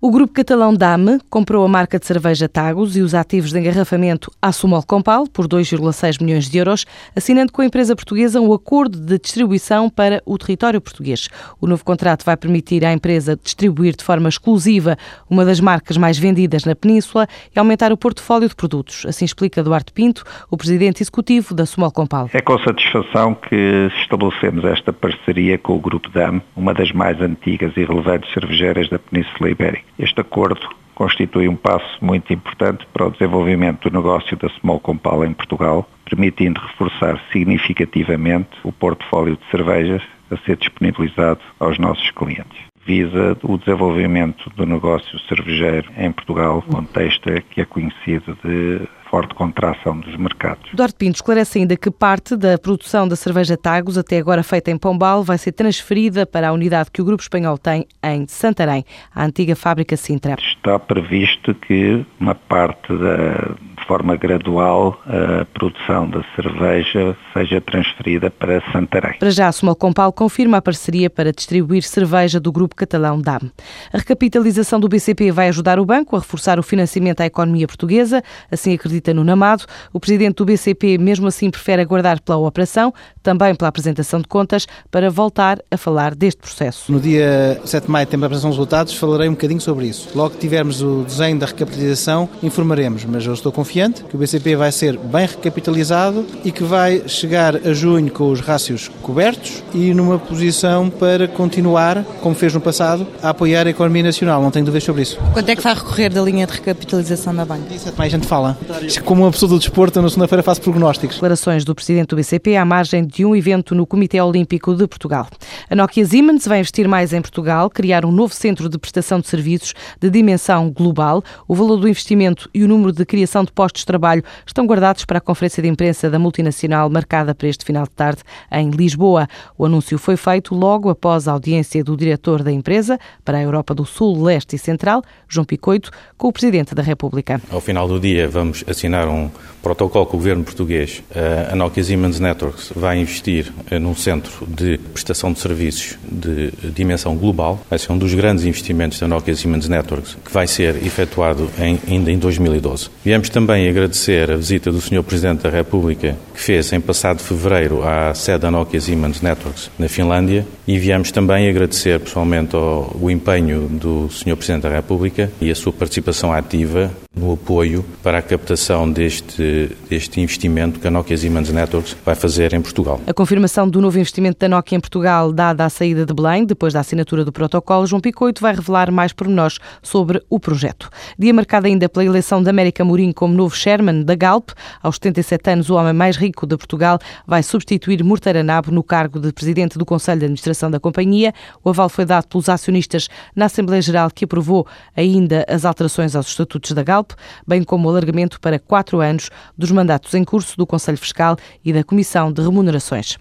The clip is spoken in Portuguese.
O grupo catalão Dame comprou a marca de cerveja Tagus e os ativos de engarrafamento Assumol Compal por 2,6 milhões de euros, assinando com a empresa portuguesa um acordo de distribuição para o território português. O novo contrato vai permitir à empresa distribuir de forma exclusiva uma das marcas mais vendidas na Península e aumentar o portfólio de produtos. Assim explica Duarte Pinto, o presidente executivo da Assumol Compal. É com satisfação que estabelecemos esta parceria com o grupo Dame, uma das mais antigas e relevantes cervejeiras da Península Ibérica. Este acordo constitui um passo muito importante para o desenvolvimento do negócio da Small Compal em Portugal, permitindo reforçar significativamente o portfólio de cervejas a ser disponibilizado aos nossos clientes. Visa o desenvolvimento do negócio cervejeiro em Portugal, contexto que é conhecido de forte contração dos mercados. Duarte Pinto esclarece ainda que parte da produção da cerveja Tagos, até agora feita em Pombal, vai ser transferida para a unidade que o Grupo Espanhol tem em Santarém, a antiga fábrica Sintra. Está previsto que uma parte da forma gradual a produção da cerveja seja transferida para Santarém. Para já, a Sumal Compal confirma a parceria para distribuir cerveja do grupo catalão DAM. A recapitalização do BCP vai ajudar o banco a reforçar o financiamento à economia portuguesa, assim acredita no Namado. O presidente do BCP, mesmo assim, prefere aguardar pela operação, também pela apresentação de contas, para voltar a falar deste processo. No dia 7 de maio temos a apresentação dos resultados, falarei um bocadinho sobre isso. Logo que tivermos o desenho da recapitalização, informaremos, mas eu estou confiante confiante que o BCP vai ser bem recapitalizado e que vai chegar a junho com os rácios cobertos e numa posição para continuar, como fez no passado, a apoiar a economia nacional. Não tenho dúvidas sobre isso. Quanto é que vai recorrer da linha de recapitalização da banca? Isso é mais gente fala. Como uma pessoa do desporto, na segunda-feira faço prognósticos. Declarações do presidente do BCP à margem de um evento no Comitê Olímpico de Portugal. A Nokia Siemens vai investir mais em Portugal, criar um novo centro de prestação de serviços de dimensão global. O valor do investimento e o número de criação de postos de trabalho estão guardados para a conferência de imprensa da multinacional marcada para este final de tarde em Lisboa. O anúncio foi feito logo após a audiência do diretor da empresa para a Europa do Sul, Leste e Central, João Picoito, com o Presidente da República. Ao final do dia vamos assinar um protocolo com o governo português. A Nokia Siemens Networks vai investir eh, num centro de prestação de serviços de dimensão global. Vai ser um dos grandes investimentos da Nokia Siemens Networks, que vai ser efetuado em, ainda em 2012. Viemos também agradecer a visita do Sr. Presidente da República, que fez em passado fevereiro à sede da Nokia Siemens Networks na Finlândia, e viemos também agradecer pessoalmente o empenho do Sr. Presidente da República e a sua participação ativa no apoio para a captação deste, deste investimento que a Nokia Siemens Networks vai fazer em Portugal. A confirmação do novo investimento da Nokia em Portugal, dada à saída de Belém, depois da assinatura do protocolo, João Picoito vai revelar mais pormenores sobre o projeto. Dia marcado ainda pela eleição de América Mourinho como novo chairman da Galp. Aos 77 anos, o homem mais rico de Portugal vai substituir Morteira Nabo no cargo de presidente do Conselho de Administração da companhia. O aval foi dado pelos acionistas na Assembleia Geral que aprovou ainda as alterações aos estatutos da Galp bem como o alargamento para quatro anos dos mandatos em curso do Conselho Fiscal e da Comissão de Remunerações.